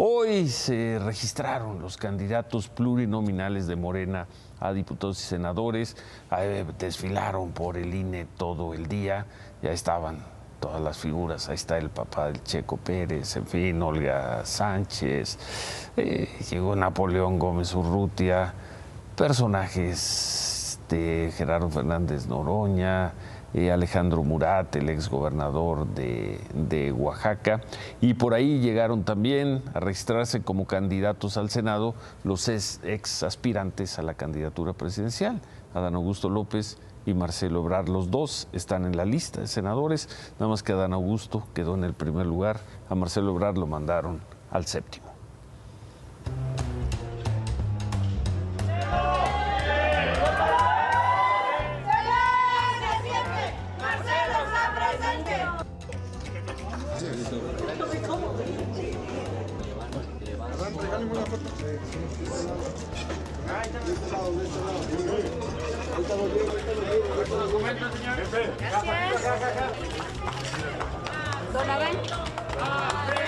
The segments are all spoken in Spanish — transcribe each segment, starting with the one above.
Hoy se registraron los candidatos plurinominales de Morena a diputados y senadores, desfilaron por el INE todo el día, ya estaban todas las figuras, ahí está el papá del Checo Pérez, en fin, Olga Sánchez, eh, llegó Napoleón Gómez Urrutia, personajes de Gerardo Fernández Noroña, eh, Alejandro Murat, el exgobernador de, de Oaxaca, y por ahí llegaron también a registrarse como candidatos al Senado los ex aspirantes a la candidatura presidencial, Adán Augusto López y Marcelo Ebrard. Los dos están en la lista de senadores, nada más que Adán Augusto quedó en el primer lugar, a Marcelo Ebrard lo mandaron al séptimo. Don Adán.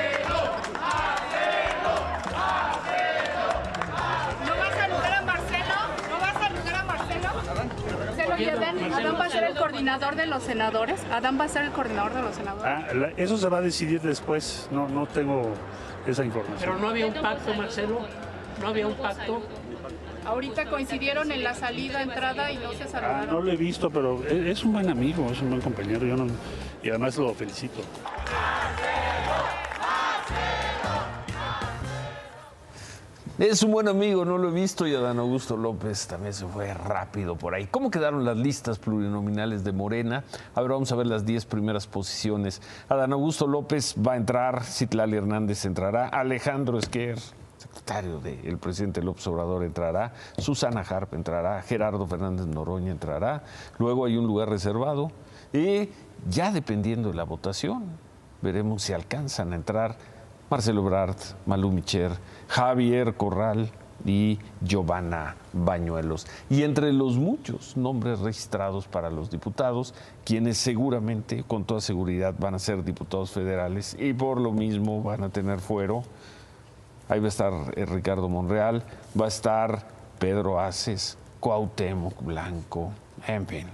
Adán va a ser el coordinador de los senadores. Adán va a ser el coordinador de los senadores. Ah, la- eso se va a decidir después. No, no tengo esa información. Pero no había un pacto, Marcelo. No había un pacto. Ahorita coincidieron en la salida, entrada y no se Ah, no saludaron. lo he visto, pero es, es un buen amigo, es un buen compañero. Yo no, y además lo felicito. Es un buen amigo, no lo he visto, y Adán Augusto López también se fue rápido por ahí. ¿Cómo quedaron las listas plurinominales de Morena? A ver, vamos a ver las 10 primeras posiciones. Adán Augusto López va a entrar, Citlali Hernández entrará, Alejandro Esquer, secretario del presidente López Obrador, entrará, Susana Harp entrará, Gerardo Fernández Noroña entrará, luego hay un lugar reservado, y ya dependiendo de la votación, veremos si alcanzan a entrar Marcelo Ebrard, Malú Micher, Javier Corral y Giovanna Bañuelos. Y entre los muchos nombres registrados para los diputados, quienes seguramente, con toda seguridad, van a ser diputados federales y por lo mismo van a tener fuero. Ahí va a estar eh, Ricardo Monreal, va a estar Pedro Aces, Cuauhtémoc Blanco, en fin,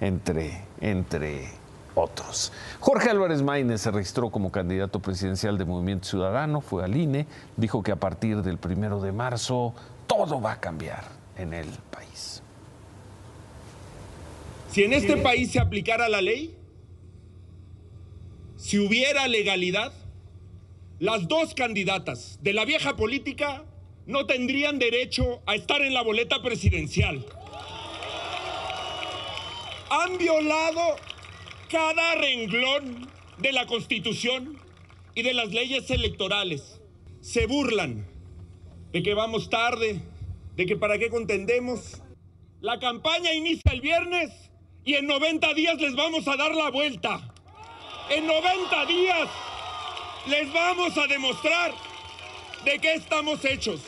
entre, entre otros. Jorge Álvarez Maínez se registró como candidato presidencial de Movimiento Ciudadano, fue al INE, dijo que a partir del primero de marzo todo va a cambiar en el país. Si en este país se aplicara la ley, si hubiera legalidad, las dos candidatas de la vieja política no tendrían derecho a estar en la boleta presidencial. Han violado cada renglón de la Constitución y de las leyes electorales. Se burlan de que vamos tarde, de que para qué contendemos. La campaña inicia el viernes y en 90 días les vamos a dar la vuelta. En 90 días les vamos a demostrar de qué estamos hechos.